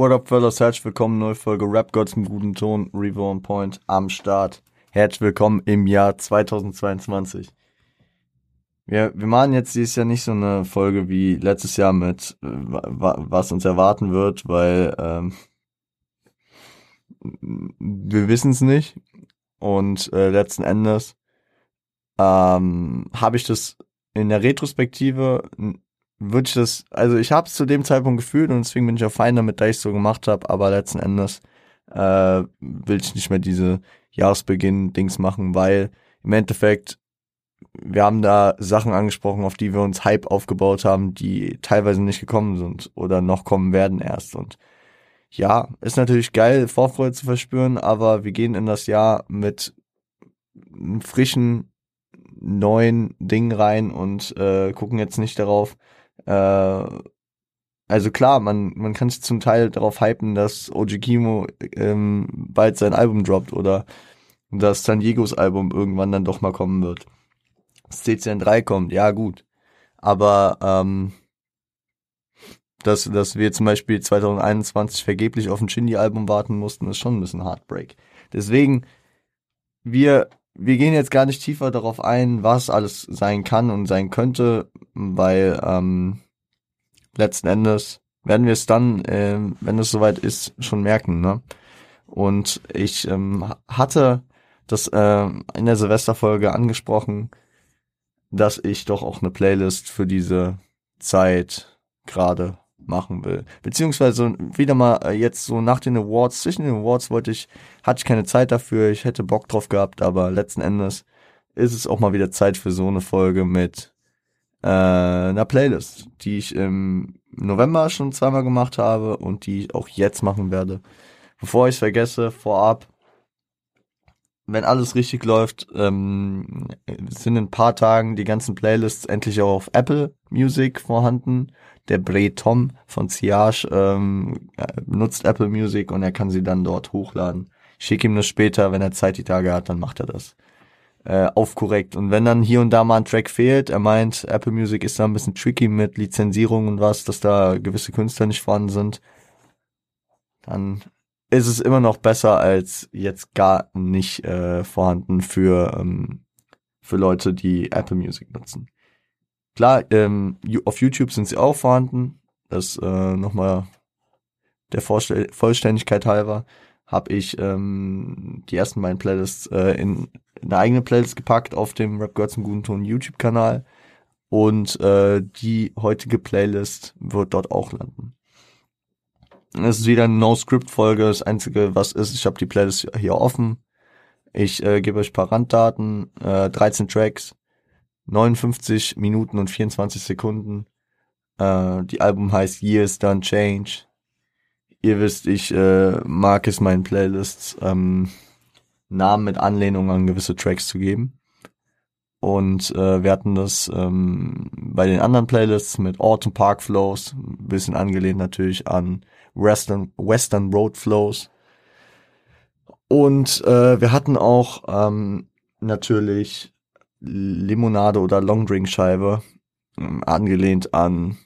What up, fellas? Herzlich willkommen, neue Folge Rap Gods im guten Ton, Revo on Point am Start. Herzlich willkommen im Jahr 2022. Wir, wir machen jetzt dieses Jahr nicht so eine Folge wie letztes Jahr mit, äh, was uns erwarten wird, weil ähm, wir wissen es nicht. Und äh, letzten Endes ähm, habe ich das in der Retrospektive würde ich das, also ich habe es zu dem Zeitpunkt gefühlt und deswegen bin ich auch fein damit, dass ich so gemacht habe, aber letzten Endes äh, will ich nicht mehr diese Jahresbeginn-Dings machen, weil im Endeffekt wir haben da Sachen angesprochen, auf die wir uns Hype aufgebaut haben, die teilweise nicht gekommen sind oder noch kommen werden erst. Und ja, ist natürlich geil, Vorfreude zu verspüren, aber wir gehen in das Jahr mit frischen, neuen Ding rein und äh, gucken jetzt nicht darauf, äh, also klar, man, man kann sich zum Teil darauf hypen, dass Oji Kimo ähm, bald sein Album droppt oder dass San Diegos Album irgendwann dann doch mal kommen wird. Das CCN 3 kommt, ja gut. Aber ähm, dass, dass wir zum Beispiel 2021 vergeblich auf ein Shindy-Album warten mussten, ist schon ein bisschen Heartbreak. Deswegen, wir wir gehen jetzt gar nicht tiefer darauf ein, was alles sein kann und sein könnte, weil ähm, letzten Endes werden wir es dann, äh, wenn es soweit ist, schon merken. Ne? Und ich ähm, hatte das äh, in der Silvesterfolge angesprochen, dass ich doch auch eine Playlist für diese Zeit gerade machen will. Beziehungsweise wieder mal äh, jetzt so nach den Awards, zwischen den Awards wollte ich, hatte ich keine Zeit dafür, ich hätte Bock drauf gehabt, aber letzten Endes ist es auch mal wieder Zeit für so eine Folge mit äh, einer Playlist, die ich im November schon zweimal gemacht habe und die ich auch jetzt machen werde. Bevor ich es vergesse, vorab, wenn alles richtig läuft, ähm, sind in ein paar Tagen die ganzen Playlists endlich auch auf Apple Music vorhanden der Bre Tom von Ciage ähm, nutzt Apple Music und er kann sie dann dort hochladen. Ich schicke ihm das später, wenn er Zeit die Tage hat, dann macht er das. Äh, aufkorrekt. Und wenn dann hier und da mal ein Track fehlt, er meint, Apple Music ist da ein bisschen tricky mit Lizenzierung und was, dass da gewisse Künstler nicht vorhanden sind, dann ist es immer noch besser als jetzt gar nicht äh, vorhanden für, ähm, für Leute, die Apple Music nutzen. Klar, ähm, auf YouTube sind sie auch vorhanden. Das äh, nochmal der Vorstell Vollständigkeit halber habe ich ähm, die ersten beiden Playlists äh, in, in eine eigene Playlist gepackt auf dem Rap Girls im guten Ton YouTube-Kanal. Und äh, die heutige Playlist wird dort auch landen. Es ist wieder eine No-Script-Folge. Das Einzige, was ist, ich habe die Playlist hier offen. Ich äh, gebe euch paar Randdaten, äh, 13 Tracks, 59 Minuten und 24 Sekunden. Äh, die Album heißt Years Done Change. Ihr wisst, ich äh, mag es meinen Playlists ähm, Namen mit Anlehnung an gewisse Tracks zu geben. Und äh, wir hatten das ähm, bei den anderen Playlists mit Autumn Park Flows, ein bisschen angelehnt natürlich an Western, Western Road Flows. Und äh, wir hatten auch ähm, natürlich Limonade oder Longdrink-Scheibe, ähm, angelehnt an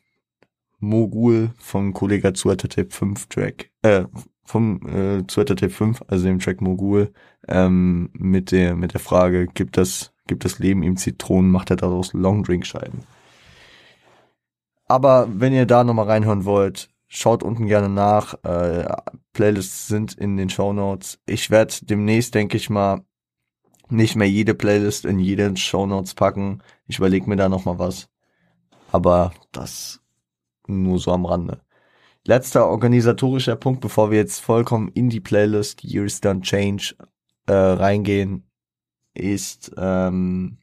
Mogul von Kollega Zueta Tape 5 Track, äh, vom äh, Zueta Tape 5, also dem Track Mogul, ähm, mit der, mit der Frage, gibt das, gibt das Leben ihm Zitronen, macht er daraus Longdrink-Scheiben. Aber wenn ihr da nochmal reinhören wollt, schaut unten gerne nach. Äh, Playlists sind in den Show Notes. Ich werde demnächst, denke ich mal, nicht mehr jede Playlist in jede Show Notes packen. Ich überlege mir da noch mal was. Aber das nur so am Rande. Letzter organisatorischer Punkt, bevor wir jetzt vollkommen in die Playlist Years Done Change äh, reingehen, ist, ähm,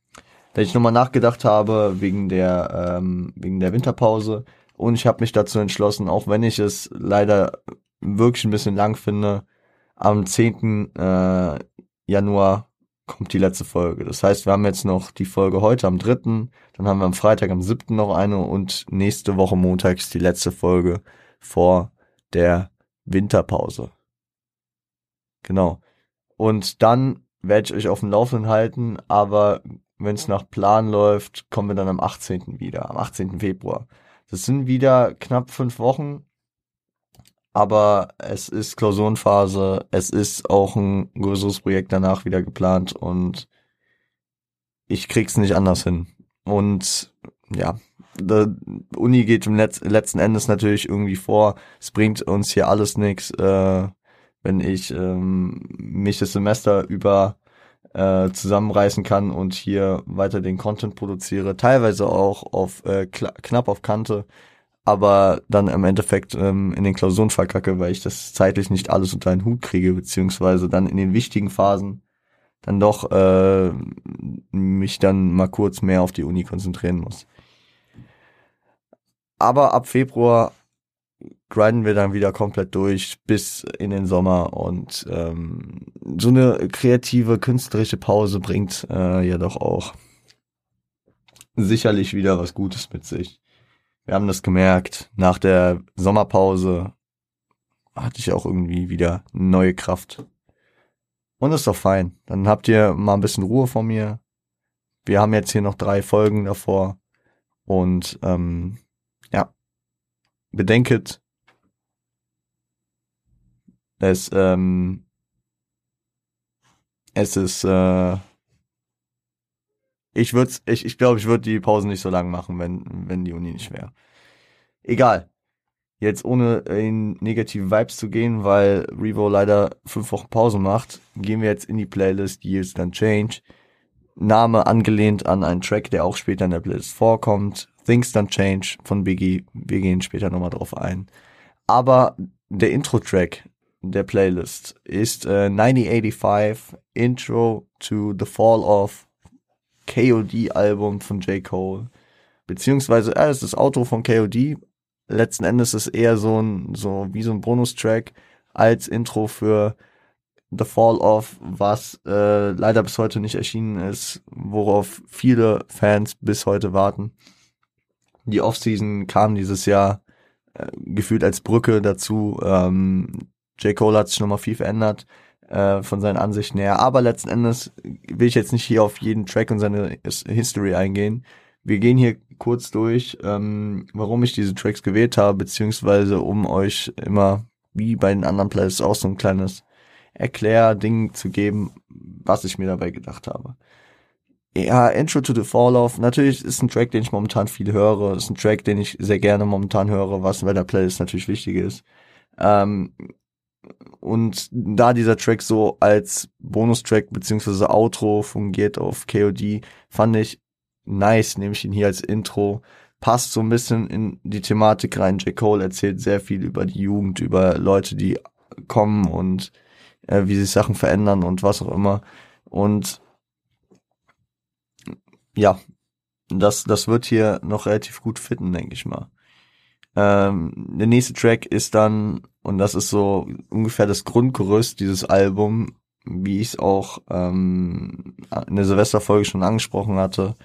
dass ich nochmal nachgedacht habe wegen der ähm, wegen der Winterpause und ich habe mich dazu entschlossen, auch wenn ich es leider wirklich ein bisschen lang finde, am 10. Äh, Januar kommt die letzte Folge. Das heißt, wir haben jetzt noch die Folge heute am dritten, dann haben wir am Freitag am siebten noch eine und nächste Woche Montag ist die letzte Folge vor der Winterpause. Genau. Und dann werde ich euch auf dem Laufenden halten, aber wenn es nach Plan läuft, kommen wir dann am 18. wieder, am 18. Februar. Das sind wieder knapp fünf Wochen. Aber es ist Klausurenphase, es ist auch ein größeres Projekt danach wieder geplant und ich krieg's nicht anders hin. Und ja, die Uni geht im Letz letzten Endes natürlich irgendwie vor. Es bringt uns hier alles nichts, äh, wenn ich ähm, mich das Semester über äh, zusammenreißen kann und hier weiter den Content produziere. Teilweise auch auf äh, knapp auf Kante, aber dann im Endeffekt ähm, in den Klausuren verkacke, weil ich das zeitlich nicht alles unter einen Hut kriege, beziehungsweise dann in den wichtigen Phasen dann doch äh, mich dann mal kurz mehr auf die Uni konzentrieren muss. Aber ab Februar grinden wir dann wieder komplett durch bis in den Sommer und ähm, so eine kreative, künstlerische Pause bringt äh, ja doch auch sicherlich wieder was Gutes mit sich. Wir haben das gemerkt, nach der Sommerpause hatte ich auch irgendwie wieder neue Kraft und ist doch fein. Dann habt ihr mal ein bisschen Ruhe von mir. Wir haben jetzt hier noch drei Folgen davor. Und ähm, ja, bedenket, es, ähm, es ist, äh, ich würde, ich, ich glaube, ich würde die Pause nicht so lang machen, wenn, wenn die Uni nicht wäre. Egal jetzt ohne in negative Vibes zu gehen, weil Revo leider fünf Wochen Pause macht, gehen wir jetzt in die Playlist Years Then Change. Name angelehnt an einen Track, der auch später in der Playlist vorkommt. Things Don't Change von Biggie. Wir gehen später nochmal drauf ein. Aber der Intro-Track der Playlist ist äh, 1985 Intro to the Fall of KOD Album von J. Cole. Beziehungsweise, äh, es ist das Auto von KOD, letzten Endes ist eher so ein, so wie so ein Bonustrack als Intro für The Fall of, was äh, leider bis heute nicht erschienen ist, worauf viele Fans bis heute warten. Die Offseason kam dieses Jahr äh, gefühlt als Brücke dazu. Ähm, J. Cole hat sich nochmal viel verändert äh, von seinen Ansichten her. Aber letzten Endes will ich jetzt nicht hier auf jeden Track und seine History eingehen. Wir gehen hier kurz durch, ähm, warum ich diese Tracks gewählt habe, beziehungsweise um euch immer, wie bei den anderen Playlists, auch so ein kleines Erklärding zu geben, was ich mir dabei gedacht habe. Ja, Intro to the Fall Off, natürlich ist ein Track, den ich momentan viel höre, ist ein Track, den ich sehr gerne momentan höre, was bei der Playlist natürlich wichtig ist. Ähm, und da dieser Track so als Bonustrack beziehungsweise Outro fungiert auf KOD, fand ich nice, nehme ich ihn hier als Intro. Passt so ein bisschen in die Thematik rein. J. Cole erzählt sehr viel über die Jugend, über Leute, die kommen und äh, wie sich Sachen verändern und was auch immer. Und ja, das, das wird hier noch relativ gut fitten, denke ich mal. Ähm, der nächste Track ist dann, und das ist so ungefähr das Grundgerüst dieses Album, wie ich es auch ähm, in der Silvesterfolge schon angesprochen hatte,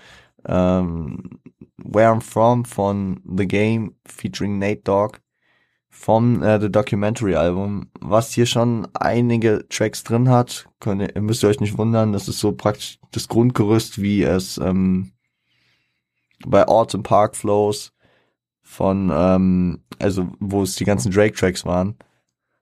ähm, Where I'm From von The Game featuring Nate Dogg vom äh, The Documentary Album, was hier schon einige Tracks drin hat. Könnt ihr, müsst ihr euch nicht wundern, das ist so praktisch das Grundgerüst, wie es ähm, bei Autumn Park Flows von, ähm, also wo es die ganzen Drake-Tracks waren.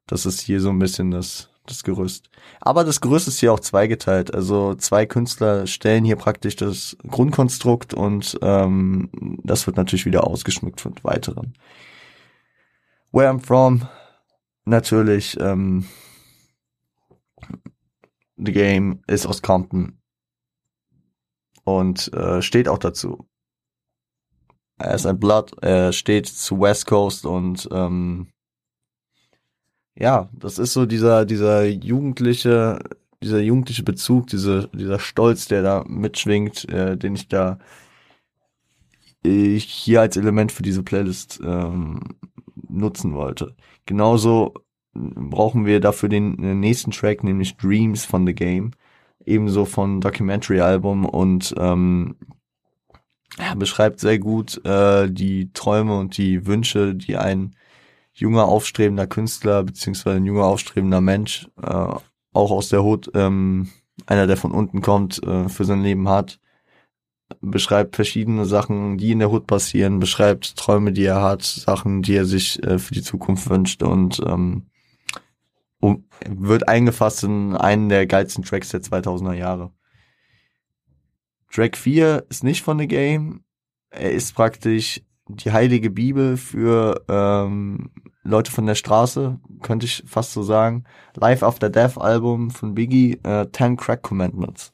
Das ist hier so ein bisschen das das Gerüst. Aber das Gerüst ist hier auch zweigeteilt. Also zwei Künstler stellen hier praktisch das Grundkonstrukt und ähm, das wird natürlich wieder ausgeschmückt von weiteren. Where I'm from, natürlich, ähm, The Game ist aus Compton und äh, steht auch dazu. Er ist ein Blood, er steht zu West Coast und ähm, ja, das ist so dieser, dieser jugendliche, dieser jugendliche Bezug, diese, dieser Stolz, der da mitschwingt, äh, den ich da ich hier als Element für diese Playlist ähm, nutzen wollte. Genauso brauchen wir dafür den, den nächsten Track, nämlich Dreams von The Game, ebenso von Documentary Album und ähm, ja, beschreibt sehr gut äh, die Träume und die Wünsche, die ein junger, aufstrebender Künstler, beziehungsweise ein junger, aufstrebender Mensch, äh, auch aus der Hut, ähm, einer, der von unten kommt, äh, für sein Leben hat. beschreibt verschiedene Sachen, die in der Hood passieren, beschreibt Träume, die er hat, Sachen, die er sich äh, für die Zukunft wünscht und ähm, um, wird eingefasst in einen der geilsten Tracks der 2000er Jahre. Track 4 ist nicht von The Game. Er ist praktisch die heilige Bibel für ähm, Leute von der Straße, könnte ich fast so sagen. Live After Death Album von Biggie, äh, Ten Crack Commandments.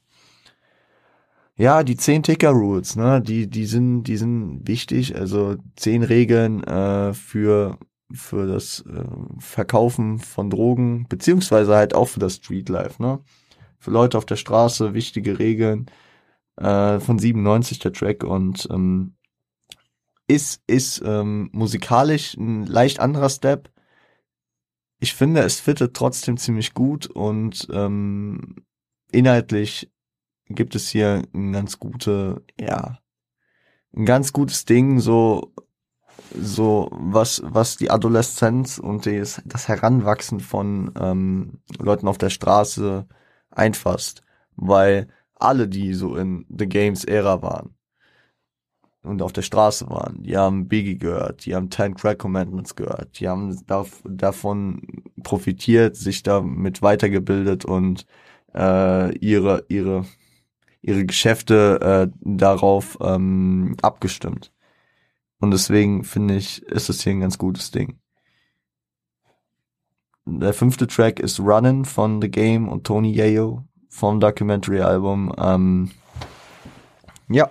Ja, die zehn Ticker Rules, ne, die die sind die sind wichtig. Also zehn Regeln äh, für für das äh, Verkaufen von Drogen beziehungsweise halt auch für das Street Life, ne. Für Leute auf der Straße wichtige Regeln äh, von 97 der Track und ähm, ist, ist ähm, musikalisch ein leicht anderer Step. Ich finde, es fittet trotzdem ziemlich gut und ähm, inhaltlich gibt es hier ein ganz gute, ja, ein ganz gutes Ding, so, so was, was die Adoleszenz und das, das Heranwachsen von ähm, Leuten auf der Straße einfasst. Weil alle, die so in The Games Ära waren und auf der Straße waren, die haben Biggie gehört, die haben Ten Crack Commandments gehört, die haben dav davon profitiert, sich damit weitergebildet und äh, ihre ihre ihre Geschäfte äh, darauf ähm, abgestimmt. Und deswegen finde ich, ist es hier ein ganz gutes Ding. Der fünfte Track ist Runnin' von The Game und Tony Yayo vom Documentary-Album. Ähm, ja,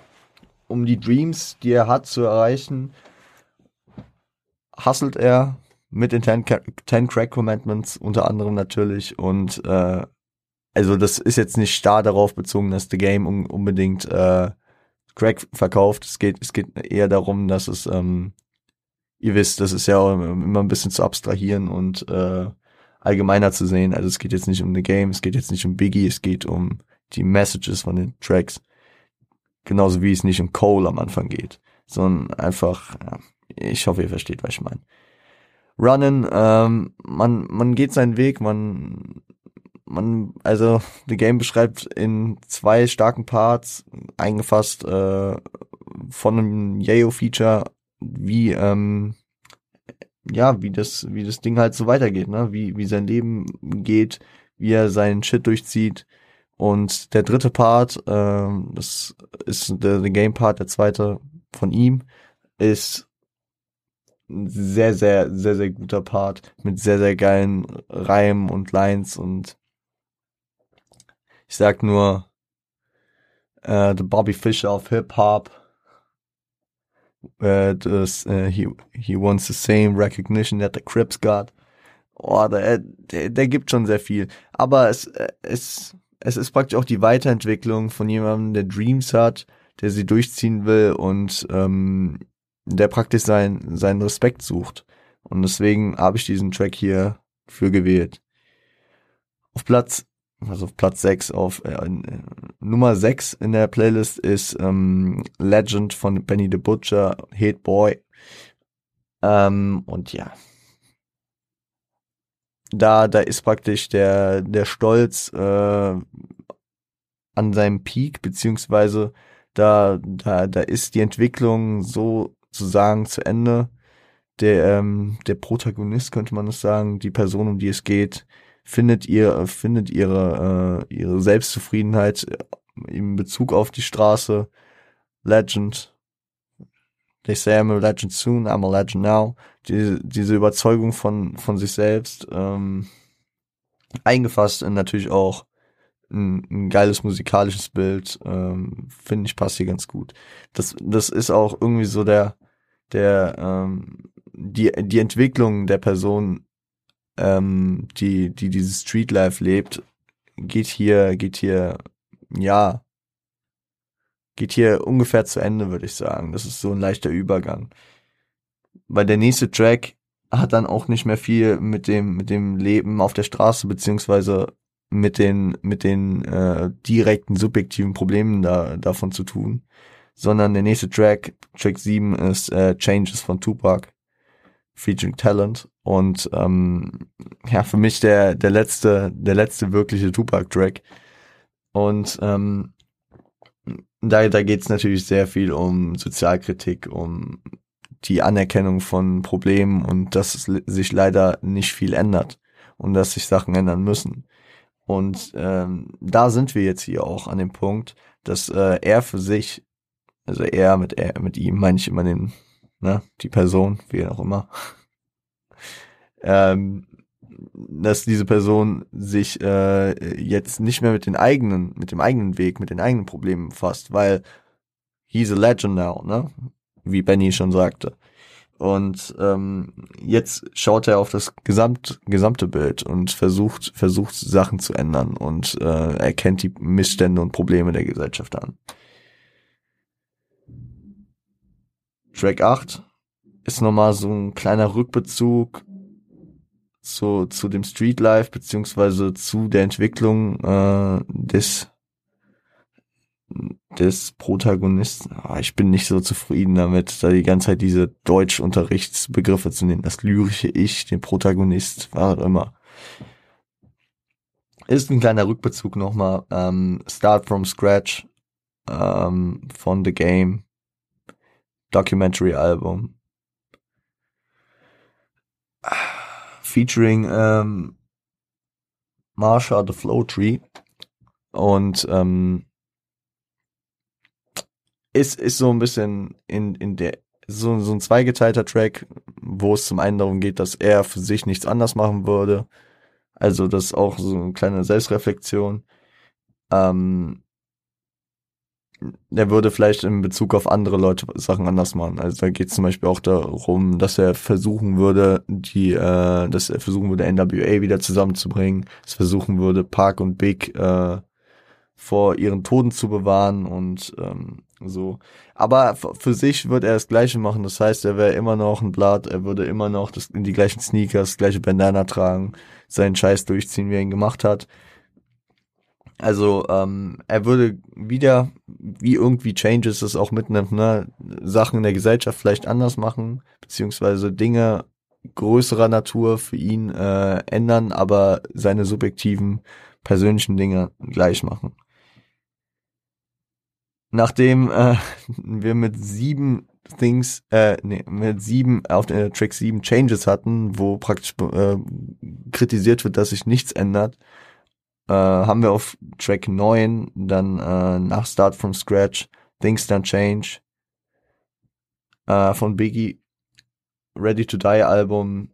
um die Dreams, die er hat, zu erreichen, hustelt er mit den Ten, Ten Crack Commandments unter anderem natürlich und äh, also das ist jetzt nicht starr darauf bezogen, dass The Game un unbedingt äh, Crack verkauft. Es geht, es geht eher darum, dass es, ähm, ihr wisst, das ist ja immer ein bisschen zu abstrahieren und äh, allgemeiner zu sehen. Also es geht jetzt nicht um The Game, es geht jetzt nicht um Biggie, es geht um die Messages von den Tracks. Genauso wie es nicht um Cole am Anfang geht, sondern einfach, ja, ich hoffe, ihr versteht, was ich meine. Runnen, ähm, man, man geht seinen Weg, man, man, also The Game beschreibt in zwei starken Parts, eingefasst äh, von einem Yayo-Feature, wie ähm, ja, wie das, wie das Ding halt so weitergeht, ne? Wie, wie sein Leben geht, wie er seinen Shit durchzieht. Und der dritte Part, ähm, das ist der, der Game Part, der zweite von ihm, ist ein sehr, sehr, sehr, sehr guter Part mit sehr, sehr geilen Reimen und Lines und ich sag nur, äh, The Bobby Fischer of Hip Äh, das, äh, he, he wants the same recognition that the Crips got. Oh, der, der, der gibt schon sehr viel. Aber es, es, es ist praktisch auch die Weiterentwicklung von jemandem, der Dreams hat, der sie durchziehen will und ähm, der praktisch sein, seinen Respekt sucht. Und deswegen habe ich diesen Track hier für gewählt. Auf Platz also Platz 6 auf äh, äh, Nummer 6 in der Playlist ist ähm, Legend von Benny the Butcher, Hate Boy. Ähm, und ja. Da, da ist praktisch der, der Stolz äh, an seinem Peak, beziehungsweise da, da, da ist die Entwicklung sozusagen zu Ende. Der, ähm, der Protagonist, könnte man es sagen, die Person, um die es geht, findet ihr, findet ihre, äh, ihre Selbstzufriedenheit in Bezug auf die Straße. Legend. They say I'm a legend soon, I'm a legend now. Die, diese Überzeugung von, von sich selbst, ähm, eingefasst in natürlich auch ein, ein geiles musikalisches Bild, ähm, finde ich passt hier ganz gut. Das, das ist auch irgendwie so der, der, ähm, die, die Entwicklung der Person ähm, die, die dieses Streetlife lebt, geht hier, geht hier, ja, geht hier ungefähr zu Ende, würde ich sagen. Das ist so ein leichter Übergang. Weil der nächste Track hat dann auch nicht mehr viel mit dem, mit dem Leben auf der Straße, beziehungsweise mit den, mit den äh, direkten subjektiven Problemen da, davon zu tun. Sondern der nächste Track, Track 7, ist äh, Changes von Tupac featuring Talent und ähm, ja für mich der der letzte der letzte wirkliche Tupac Track und ähm, da, da geht es natürlich sehr viel um Sozialkritik, um die Anerkennung von Problemen und dass es sich leider nicht viel ändert und dass sich Sachen ändern müssen. Und ähm, da sind wir jetzt hier auch an dem Punkt, dass äh, er für sich, also er mit er mit ihm meine ich immer den, ne, die Person, wie auch immer, ähm, dass diese Person sich äh, jetzt nicht mehr mit den eigenen, mit dem eigenen Weg, mit den eigenen Problemen befasst, weil he's a legend now, ne? Wie Benny schon sagte. Und ähm, jetzt schaut er auf das gesamt, gesamte Bild und versucht, versucht Sachen zu ändern und äh, erkennt die Missstände und Probleme der Gesellschaft an. Track 8 ist nochmal so ein kleiner Rückbezug zu, zu dem Streetlife beziehungsweise zu der Entwicklung äh, des des Protagonisten. Oh, ich bin nicht so zufrieden damit, da die ganze Zeit diese Deutschunterrichtsbegriffe zu nehmen. Das lyrische Ich, den Protagonist, was auch immer. Ist ein kleiner Rückbezug nochmal. Ähm, Start from Scratch ähm, von The Game. Documentary Album. Featuring ähm, Marsha the Flow Tree. Und ähm, ist, ist so ein bisschen in, in der, so, so ein zweigeteilter Track, wo es zum einen darum geht, dass er für sich nichts anders machen würde. Also das ist auch so eine kleine Selbstreflexion. Ähm, er würde vielleicht in Bezug auf andere Leute Sachen anders machen. Also da geht es zum Beispiel auch darum, dass er versuchen würde, die, äh, dass er versuchen würde, NWA wieder zusammenzubringen, dass versuchen würde, Park und Big äh, vor ihren Toten zu bewahren und ähm, so. Aber für sich wird er das Gleiche machen. Das heißt, er wäre immer noch ein Blatt, er würde immer noch das, in die gleichen Sneakers, das gleiche Bandana tragen, seinen Scheiß durchziehen, wie er ihn gemacht hat. Also ähm, er würde wieder, wie irgendwie Changes es auch mitnimmt, ne, Sachen in der Gesellschaft vielleicht anders machen, beziehungsweise Dinge größerer Natur für ihn äh, ändern, aber seine subjektiven persönlichen Dinge gleich machen. Nachdem äh, wir mit sieben Things, äh, nee, mit sieben auf der Track sieben Changes hatten, wo praktisch äh, kritisiert wird, dass sich nichts ändert, äh, haben wir auf Track neun dann äh, nach Start from Scratch Things Don't Change äh, von Biggie Ready to Die Album.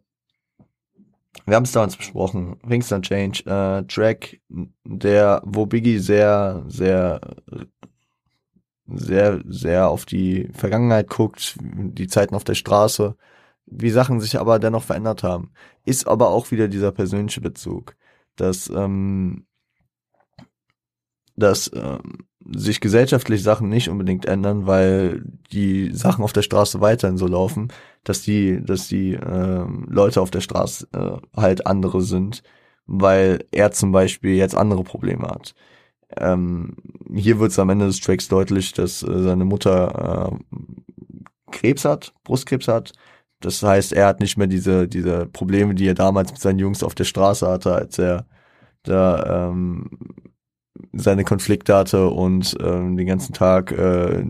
Wir haben es damals besprochen. Things Don't Change, äh, Track, der, wo Biggie sehr, sehr sehr, sehr auf die Vergangenheit guckt, die Zeiten auf der Straße, wie Sachen sich aber dennoch verändert haben. Ist aber auch wieder dieser persönliche Bezug, dass, ähm, dass ähm, sich gesellschaftlich Sachen nicht unbedingt ändern, weil die Sachen auf der Straße weiterhin so laufen, dass die, dass die ähm, Leute auf der Straße äh, halt andere sind, weil er zum Beispiel jetzt andere Probleme hat. Ähm, hier wird es am Ende des Tracks deutlich, dass äh, seine Mutter äh, Krebs hat, Brustkrebs hat. Das heißt, er hat nicht mehr diese, diese Probleme, die er damals mit seinen Jungs auf der Straße hatte, als er da ähm, seine Konflikte hatte und ähm, den ganzen Tag äh,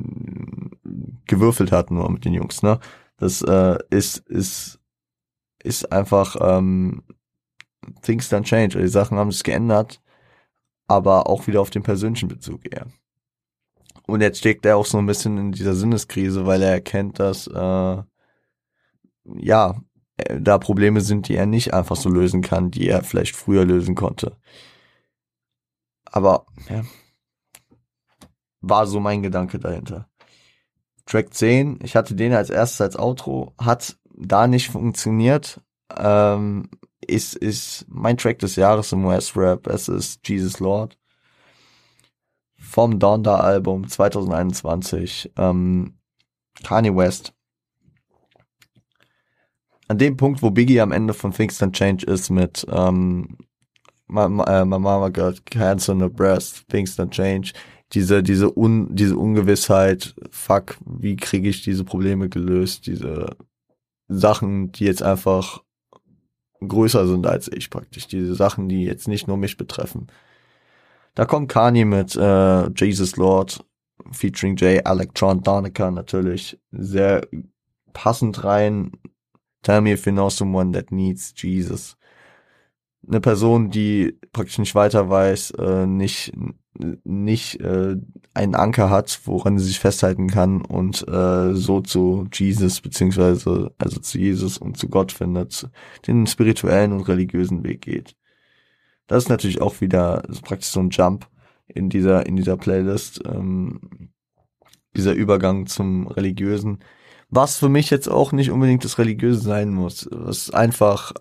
gewürfelt hat nur mit den Jungs. Ne? Das äh, ist, ist, ist einfach ähm, Things don't change. Die Sachen haben sich geändert aber auch wieder auf den persönlichen Bezug eher. Und jetzt steckt er auch so ein bisschen in dieser Sinneskrise, weil er erkennt, dass äh, ja äh, da Probleme sind, die er nicht einfach so lösen kann, die er vielleicht früher lösen konnte. Aber ja, war so mein Gedanke dahinter. Track 10, ich hatte den als erstes als Outro, hat da nicht funktioniert. Ähm, ist, ist mein Track des Jahres im US-Rap. Es ist Jesus Lord. Vom Donda Album 2021. Ähm, Kanye West. An dem Punkt, wo Biggie am Ende von Things Don't Change ist mit ähm, my, my, äh, mama got cancer in the breast, Things Don't Change. Diese, diese, Un, diese Ungewissheit, fuck, wie kriege ich diese Probleme gelöst? Diese Sachen, die jetzt einfach größer sind als ich praktisch. Diese Sachen, die jetzt nicht nur mich betreffen. Da kommt Kanye mit äh, Jesus Lord featuring J. Electron Donica natürlich sehr passend rein. Tell me if you know someone that needs Jesus. Eine Person, die praktisch nicht weiter weiß, äh, nicht nicht äh, einen Anker hat, woran sie sich festhalten kann und äh, so zu Jesus beziehungsweise also zu Jesus und zu Gott findet, den spirituellen und religiösen Weg geht. Das ist natürlich auch wieder praktisch so ein Jump in dieser in dieser Playlist, ähm, dieser Übergang zum religiösen, was für mich jetzt auch nicht unbedingt das religiöse sein muss, was einfach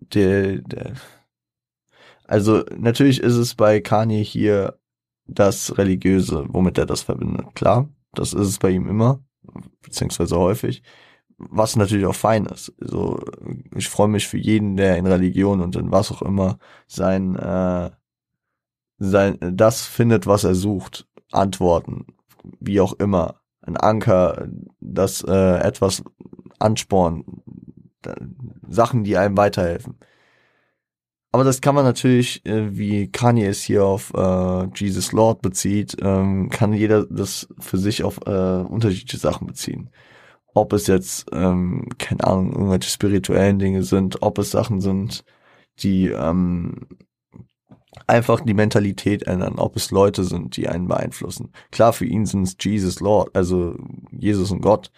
der, der also natürlich ist es bei Kanye hier das Religiöse, womit er das verbindet. Klar, das ist es bei ihm immer, beziehungsweise häufig, was natürlich auch fein ist. Also ich freue mich für jeden, der in Religion und in was auch immer sein, äh, sein das findet, was er sucht. Antworten, wie auch immer, ein Anker, das äh, etwas anspornen, Sachen, die einem weiterhelfen. Aber das kann man natürlich, äh, wie Kanye es hier auf äh, Jesus Lord bezieht, ähm, kann jeder das für sich auf äh, unterschiedliche Sachen beziehen. Ob es jetzt, ähm, keine Ahnung, irgendwelche spirituellen Dinge sind, ob es Sachen sind, die ähm, einfach die Mentalität ändern, ob es Leute sind, die einen beeinflussen. Klar, für ihn sind es Jesus Lord, also Jesus und Gott.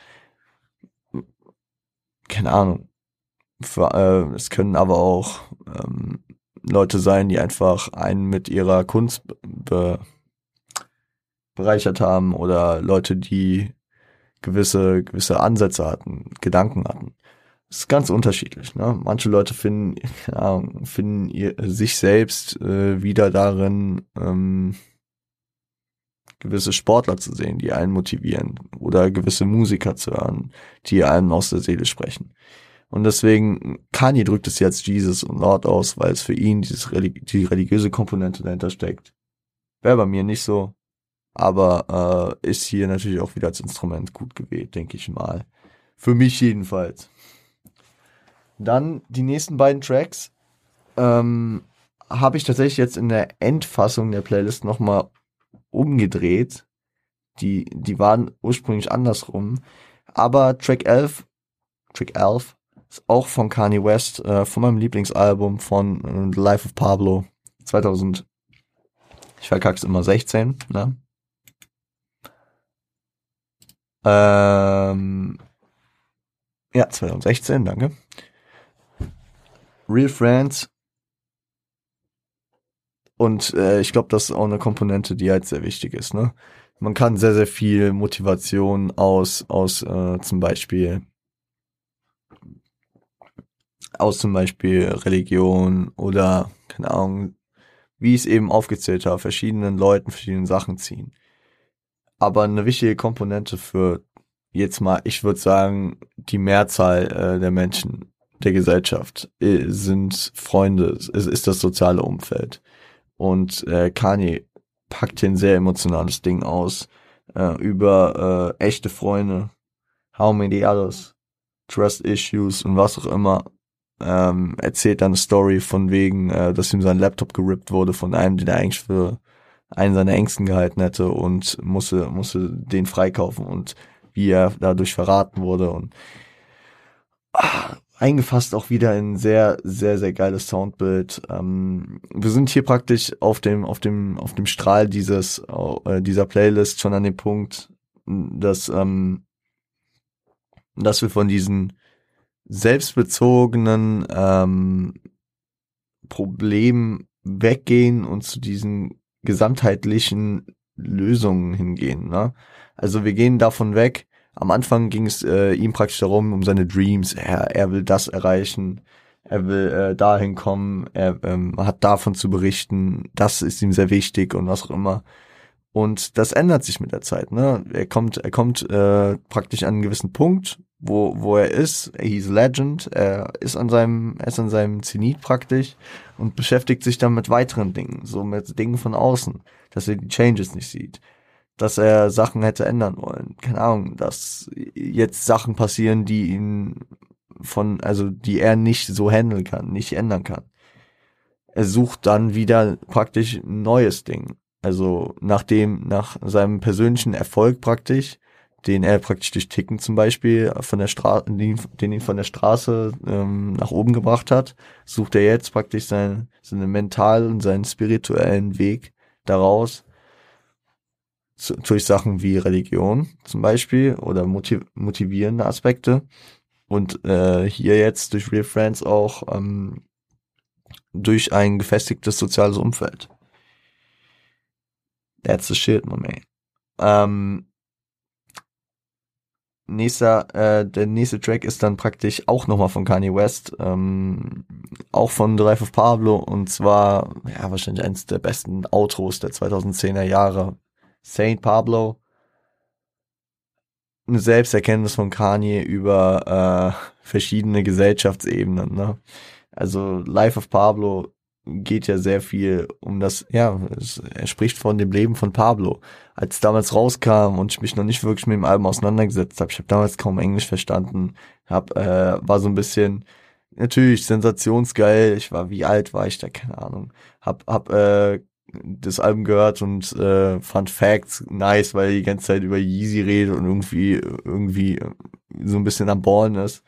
Keine Ahnung. Für, äh, es können aber auch ähm, Leute sein, die einfach einen mit ihrer Kunst be bereichert haben oder Leute, die gewisse, gewisse Ansätze hatten, Gedanken hatten. Das ist ganz unterschiedlich. Ne? Manche Leute finden, ja, finden ihr, sich selbst äh, wieder darin, ähm, gewisse Sportler zu sehen, die einen motivieren oder gewisse Musiker zu hören, die einem aus der Seele sprechen. Und deswegen, Kanye drückt es jetzt Jesus und Lord aus, weil es für ihn dieses Religi die religiöse Komponente dahinter steckt. Wäre bei mir nicht so, aber äh, ist hier natürlich auch wieder als Instrument gut gewählt, denke ich mal. Für mich jedenfalls. Dann die nächsten beiden Tracks ähm, habe ich tatsächlich jetzt in der Endfassung der Playlist nochmal umgedreht. Die, die waren ursprünglich andersrum. Aber Track 11, Track 11 ist auch von Kanye West, äh, von meinem Lieblingsalbum von äh, The Life of Pablo 2000. Ich verkack's immer 16, ne? Ähm, ja, 2016, danke. Real Friends. Und äh, ich glaube, das ist auch eine Komponente, die halt sehr wichtig ist. Ne? Man kann sehr, sehr viel Motivation aus, aus äh, zum Beispiel aus zum Beispiel Religion oder, keine Ahnung, wie ich es eben aufgezählt habe, verschiedenen Leuten, verschiedenen Sachen ziehen. Aber eine wichtige Komponente für jetzt mal, ich würde sagen, die Mehrzahl äh, der Menschen der Gesellschaft äh, sind Freunde, es ist das soziale Umfeld. Und äh, Kanye packt hier ein sehr emotionales Ding aus äh, über äh, echte Freunde, how many others, trust issues und was auch immer ähm, erzählt dann eine Story von wegen, äh, dass ihm sein Laptop gerippt wurde von einem, den er eigentlich für einen seiner Ängsten gehalten hätte und musste, musste den freikaufen und wie er dadurch verraten wurde und ah, eingefasst auch wieder in sehr, sehr, sehr geiles Soundbild. Ähm, wir sind hier praktisch auf dem, auf dem, auf dem Strahl dieses, äh, dieser Playlist schon an dem Punkt, dass, ähm, dass wir von diesen selbstbezogenen ähm, Problemen weggehen und zu diesen gesamtheitlichen Lösungen hingehen. Ne? Also wir gehen davon weg. Am Anfang ging es äh, ihm praktisch darum, um seine Dreams. Er, er will das erreichen. Er will äh, dahin kommen. Er ähm, hat davon zu berichten. Das ist ihm sehr wichtig und was auch immer. Und das ändert sich mit der Zeit. Ne? Er kommt, er kommt äh, praktisch an einen gewissen Punkt, wo, wo er ist. He's Legend. Er ist an seinem, er ist an seinem Zenit praktisch und beschäftigt sich dann mit weiteren Dingen, so mit Dingen von außen, dass er die Changes nicht sieht, dass er Sachen hätte ändern wollen. Keine Ahnung, dass jetzt Sachen passieren, die ihn von, also die er nicht so handeln kann, nicht ändern kann. Er sucht dann wieder praktisch ein neues Ding. Also nachdem, nach seinem persönlichen Erfolg praktisch, den er praktisch durch Ticken zum Beispiel von der Straße, den, ihn von der Straße ähm, nach oben gebracht hat, sucht er jetzt praktisch seinen, seinen mentalen und seinen spirituellen Weg daraus zu, durch Sachen wie Religion zum Beispiel oder motiv motivierende Aspekte und äh, hier jetzt durch Real Friends auch ähm, durch ein gefestigtes soziales Umfeld. That's the shit, my man. Ähm, nächster, äh, der nächste Track ist dann praktisch auch nochmal von Kanye West, ähm, auch von The Life of Pablo und zwar, ja, wahrscheinlich eines der besten Outros der 2010er Jahre. Saint Pablo. Eine Selbsterkenntnis von Kanye über äh, verschiedene Gesellschaftsebenen, ne? Also Life of Pablo geht ja sehr viel um das, ja, es, er spricht von dem Leben von Pablo. Als damals rauskam und ich mich noch nicht wirklich mit dem Album auseinandergesetzt habe, ich habe damals kaum Englisch verstanden, hab, äh, war so ein bisschen, natürlich sensationsgeil, ich war, wie alt war ich da, keine Ahnung, hab, hab äh, das Album gehört und äh, fand Facts nice, weil er die ganze Zeit über Yeezy redet und irgendwie, irgendwie so ein bisschen am Ballen ist.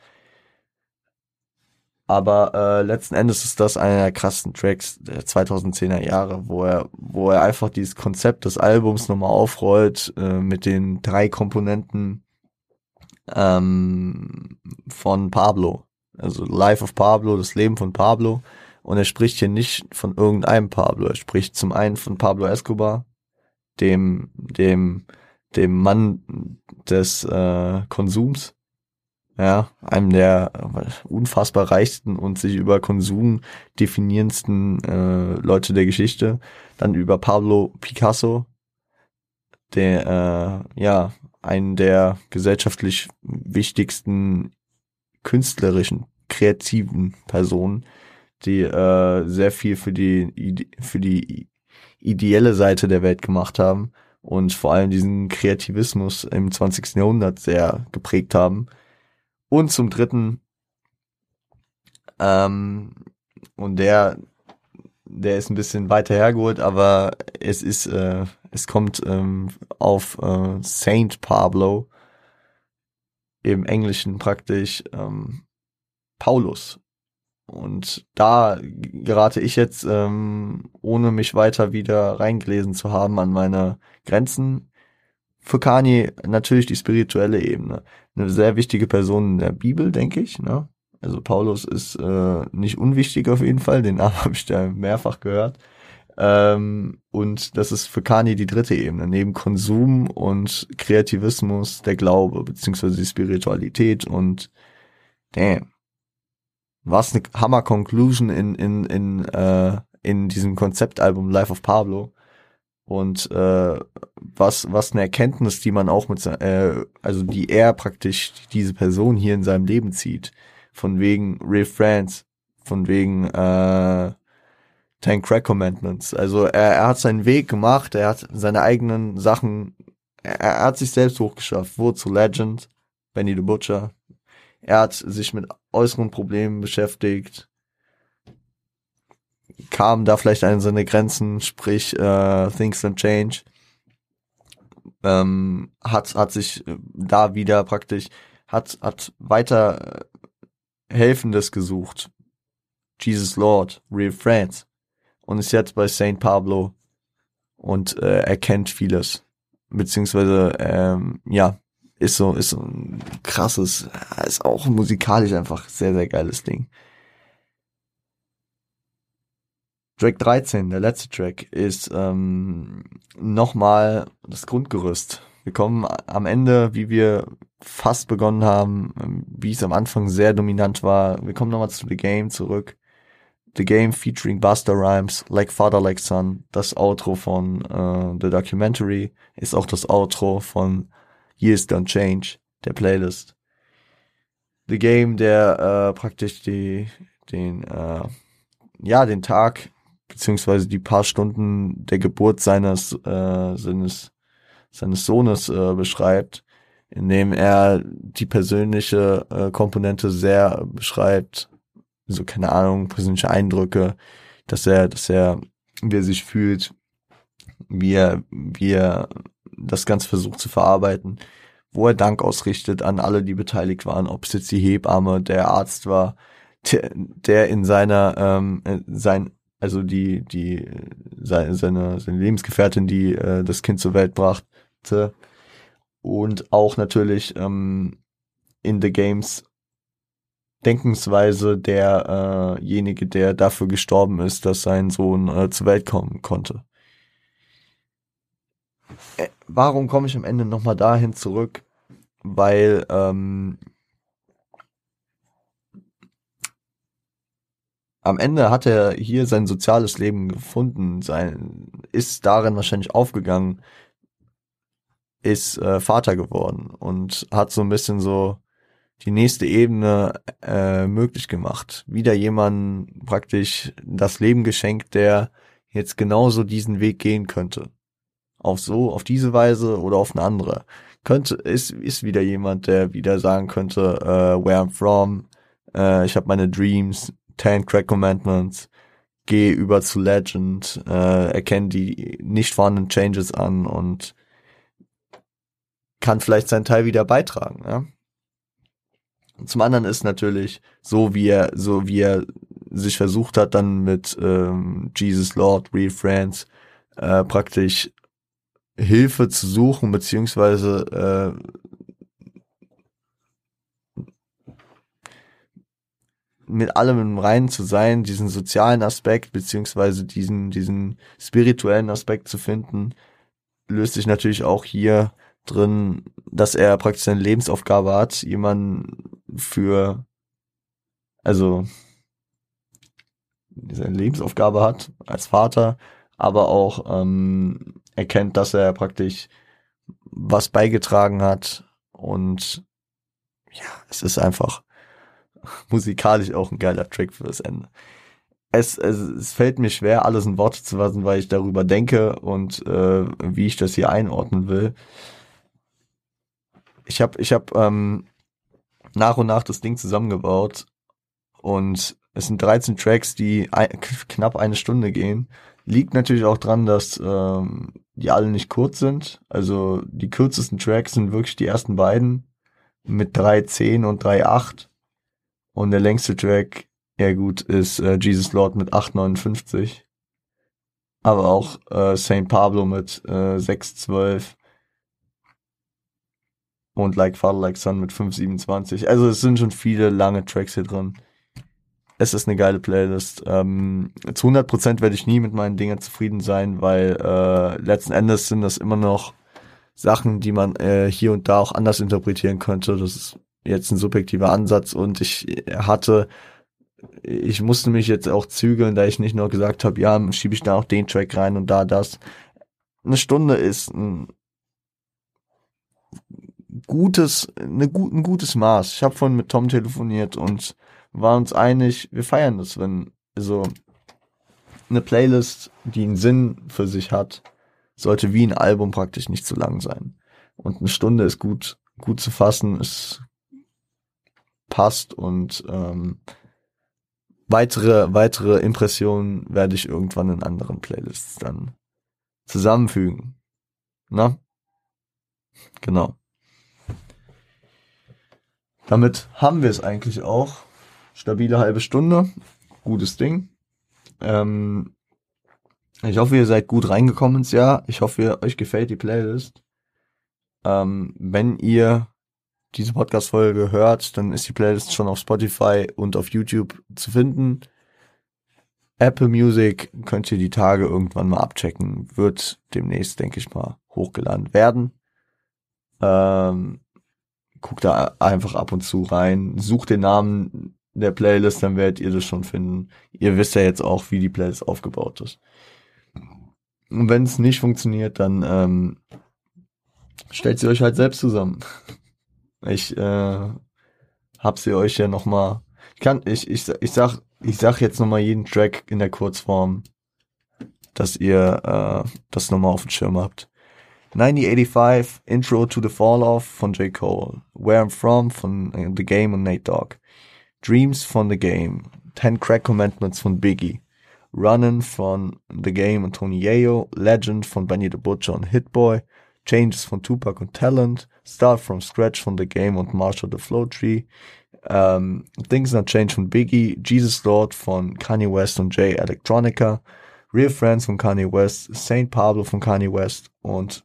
Aber äh, letzten Endes ist das einer der krassen Tracks der 2010er Jahre, wo er, wo er einfach dieses Konzept des Albums nochmal aufrollt äh, mit den drei Komponenten ähm, von Pablo. Also Life of Pablo, das Leben von Pablo. Und er spricht hier nicht von irgendeinem Pablo. Er spricht zum einen von Pablo Escobar, dem, dem, dem Mann des äh, Konsums, ja, einem der unfassbar reichsten und sich über Konsum definierendsten äh, Leute der Geschichte. Dann über Pablo Picasso, der äh, ja einen der gesellschaftlich wichtigsten künstlerischen, kreativen Personen, die äh, sehr viel für die für die ideelle Seite der Welt gemacht haben und vor allem diesen Kreativismus im 20. Jahrhundert sehr geprägt haben und zum dritten, ähm, und der, der ist ein bisschen weiter hergeholt, aber es ist, äh, es kommt ähm, auf äh, Saint Pablo im Englischen praktisch ähm, Paulus. Und da gerate ich jetzt, ähm, ohne mich weiter wieder reingelesen zu haben, an meine Grenzen für Kanye natürlich die spirituelle Ebene. Eine sehr wichtige Person in der Bibel, denke ich. Ne? Also Paulus ist äh, nicht unwichtig auf jeden Fall, den Namen habe ich da mehrfach gehört. Ähm, und das ist für Kanye die dritte Ebene. Neben Konsum und Kreativismus der Glaube, beziehungsweise die Spiritualität und damn. Was eine Hammer-Conclusion in, in, in, äh, in diesem Konzeptalbum Life of Pablo und äh, was was eine Erkenntnis, die man auch mit äh, also die er praktisch diese Person hier in seinem Leben zieht, von wegen Real Friends, von wegen äh, Ten Crack Commandments. Also er, er hat seinen Weg gemacht, er hat seine eigenen Sachen, er, er hat sich selbst hochgeschafft, wurde zu Legend, Benny the Butcher. Er hat sich mit äußeren Problemen beschäftigt, kam da vielleicht an seine Grenzen, sprich äh, Things Don't Change. Ähm, hat, hat sich äh, da wieder praktisch, hat, hat weiter äh, Helfendes gesucht. Jesus Lord, Real Friends. Und ist jetzt bei Saint Pablo und äh, erkennt vieles. Beziehungsweise, ähm, ja, ist so, ist so ein krasses, ist auch musikalisch einfach sehr, sehr geiles Ding. Track 13, der letzte Track, ist ähm, nochmal das Grundgerüst. Wir kommen am Ende, wie wir fast begonnen haben, ähm, wie es am Anfang sehr dominant war. Wir kommen nochmal zu The Game zurück. The Game featuring Buster Rhymes, Like Father, Like Son. Das Outro von äh, The Documentary ist auch das Outro von Years Don't Change, der Playlist. The Game, der äh, praktisch die, den, äh, ja, den Tag beziehungsweise die paar Stunden der Geburt seines äh, seines seines Sohnes äh, beschreibt, indem er die persönliche äh, Komponente sehr beschreibt, so keine Ahnung, persönliche Eindrücke, dass er, dass er, wie er sich fühlt, wie er, wie er das Ganze versucht zu verarbeiten, wo er Dank ausrichtet an alle, die beteiligt waren, ob es jetzt die Hebamme, der Arzt war, der, der in seiner, ähm, sein, also die, die, seine, seine, seine Lebensgefährtin, die äh, das Kind zur Welt brachte und auch natürlich ähm, in The Games Denkensweise derjenige, äh der dafür gestorben ist, dass sein Sohn äh, zur Welt kommen konnte. Äh, warum komme ich am Ende nochmal dahin zurück? Weil ähm, am Ende hat er hier sein soziales Leben gefunden, sein, ist darin wahrscheinlich aufgegangen, ist äh, Vater geworden und hat so ein bisschen so die nächste Ebene äh, möglich gemacht. Wieder jemand praktisch das Leben geschenkt, der jetzt genauso diesen Weg gehen könnte. Auf so, auf diese Weise oder auf eine andere. Könnte, ist, ist wieder jemand, der wieder sagen könnte, äh, where I'm from, äh, ich habe meine Dreams, Ten Crack Commandments, geh über zu Legend, äh, erkenne die nicht vorhandenen Changes an und kann vielleicht seinen Teil wieder beitragen. Ja? Zum anderen ist natürlich so, wie er, so wie er sich versucht hat, dann mit ähm, Jesus Lord, Real Friends, äh, praktisch Hilfe zu suchen, beziehungsweise äh, mit allem im Reinen zu sein, diesen sozialen Aspekt, beziehungsweise diesen, diesen spirituellen Aspekt zu finden, löst sich natürlich auch hier drin, dass er praktisch seine Lebensaufgabe hat, jemanden für, also seine Lebensaufgabe hat als Vater, aber auch ähm, erkennt, dass er praktisch was beigetragen hat und ja, es ist einfach musikalisch auch ein geiler Trick für das Ende. Es, es, es fällt mir schwer, alles in Worte zu fassen, weil ich darüber denke und äh, wie ich das hier einordnen will. Ich habe ich hab, ähm, nach und nach das Ding zusammengebaut und es sind 13 Tracks, die ein, knapp eine Stunde gehen. Liegt natürlich auch dran, dass ähm, die alle nicht kurz sind. Also die kürzesten Tracks sind wirklich die ersten beiden mit 3.10 und 3.8. Und der längste Track, ja gut, ist äh, Jesus Lord mit 8.59. Aber auch äh, St. Pablo mit äh, 6.12 und Like Father Like Son mit 527. Also es sind schon viele lange Tracks hier drin. Es ist eine geile Playlist. Ähm, zu 100% werde ich nie mit meinen Dingen zufrieden sein, weil äh, letzten Endes sind das immer noch Sachen, die man äh, hier und da auch anders interpretieren könnte. Das ist jetzt ein subjektiver Ansatz und ich hatte, ich musste mich jetzt auch zügeln, da ich nicht nur gesagt habe, ja, schiebe ich da auch den Track rein und da das. Eine Stunde ist ein gutes, eine, ein gutes Maß. Ich habe vorhin mit Tom telefoniert und war uns einig, wir feiern das, wenn so eine Playlist, die einen Sinn für sich hat, sollte wie ein Album praktisch nicht zu lang sein. Und eine Stunde ist gut, gut zu fassen, es passt und ähm, weitere, weitere Impressionen werde ich irgendwann in anderen Playlists dann zusammenfügen. Na? Genau. Damit haben wir es eigentlich auch. Stabile halbe Stunde. Gutes Ding. Ähm, ich hoffe, ihr seid gut reingekommen ins Jahr. Ich hoffe, euch gefällt die Playlist. Ähm, wenn ihr diese Podcast-Folge hört, dann ist die Playlist schon auf Spotify und auf YouTube zu finden. Apple Music könnt ihr die Tage irgendwann mal abchecken. Wird demnächst, denke ich mal, hochgeladen werden. Ähm, guckt da einfach ab und zu rein, sucht den Namen der Playlist, dann werdet ihr das schon finden. Ihr wisst ja jetzt auch, wie die Playlist aufgebaut ist. Und wenn es nicht funktioniert, dann ähm, stellt sie euch halt selbst zusammen. Ich äh, hab sie euch ja noch mal. Ich kann, ich, ich, ich sag, ich sag jetzt noch mal jeden Track in der Kurzform, dass ihr äh, das noch mal auf dem Schirm habt. 1985 Intro to the Fall Off von J. Cole, Where I'm From von uh, The Game und Nate Dogg, Dreams von The Game, Ten Crack Commandments von Biggie, Runnin' von The Game und Tony Yayo, Legend von Benny the Butcher und Hitboy, Changes von Tupac und Talent, Start from Scratch von The Game und Marshall the Flow Tree, ähm, Things Not Change von Biggie, Jesus Lord von Kanye West und Jay Electronica, Real Friends von Kanye West, Saint Pablo von Kanye West und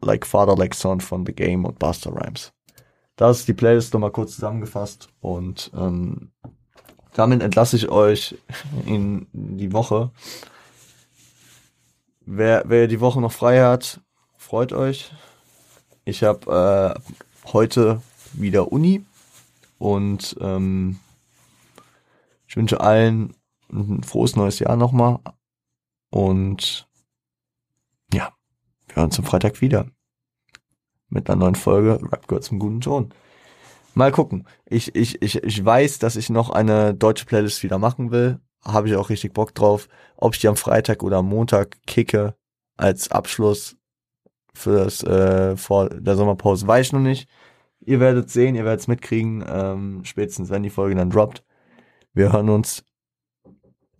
Like Father Like Son von The Game und Buster Rhymes. Das ist die Playlist nochmal kurz zusammengefasst und ähm, damit entlasse ich euch in die Woche. Wer, wer die Woche noch frei hat, freut euch. Ich habe äh, heute wieder Uni und ähm, ich wünsche allen ein frohes neues Jahr nochmal. Und ja, wir hören uns am Freitag wieder mit einer neuen Folge Rap gehört zum guten Ton. Mal gucken. Ich, ich, ich, ich weiß, dass ich noch eine deutsche Playlist wieder machen will. Habe ich auch richtig Bock drauf. Ob ich die am Freitag oder am Montag kicke als Abschluss für das äh, vor der Sommerpause, weiß ich noch nicht. Ihr werdet sehen, ihr werdet es mitkriegen, ähm, spätestens wenn die Folge dann droppt. Wir hören uns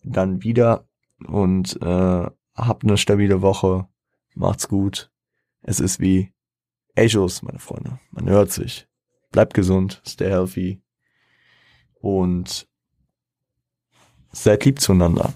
dann wieder und äh, habt eine stabile Woche. Macht's gut. Es ist wie Echos, meine Freunde. Man hört sich. Bleibt gesund, stay healthy und seid lieb zueinander.